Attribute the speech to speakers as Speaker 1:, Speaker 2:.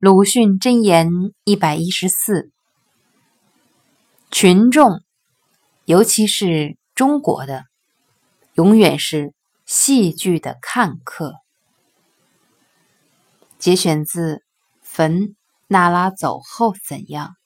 Speaker 1: 鲁迅箴言一百一十四：群众，尤其是中国的，永远是戏剧的看客。节选自《坟》。娜拉走后怎样？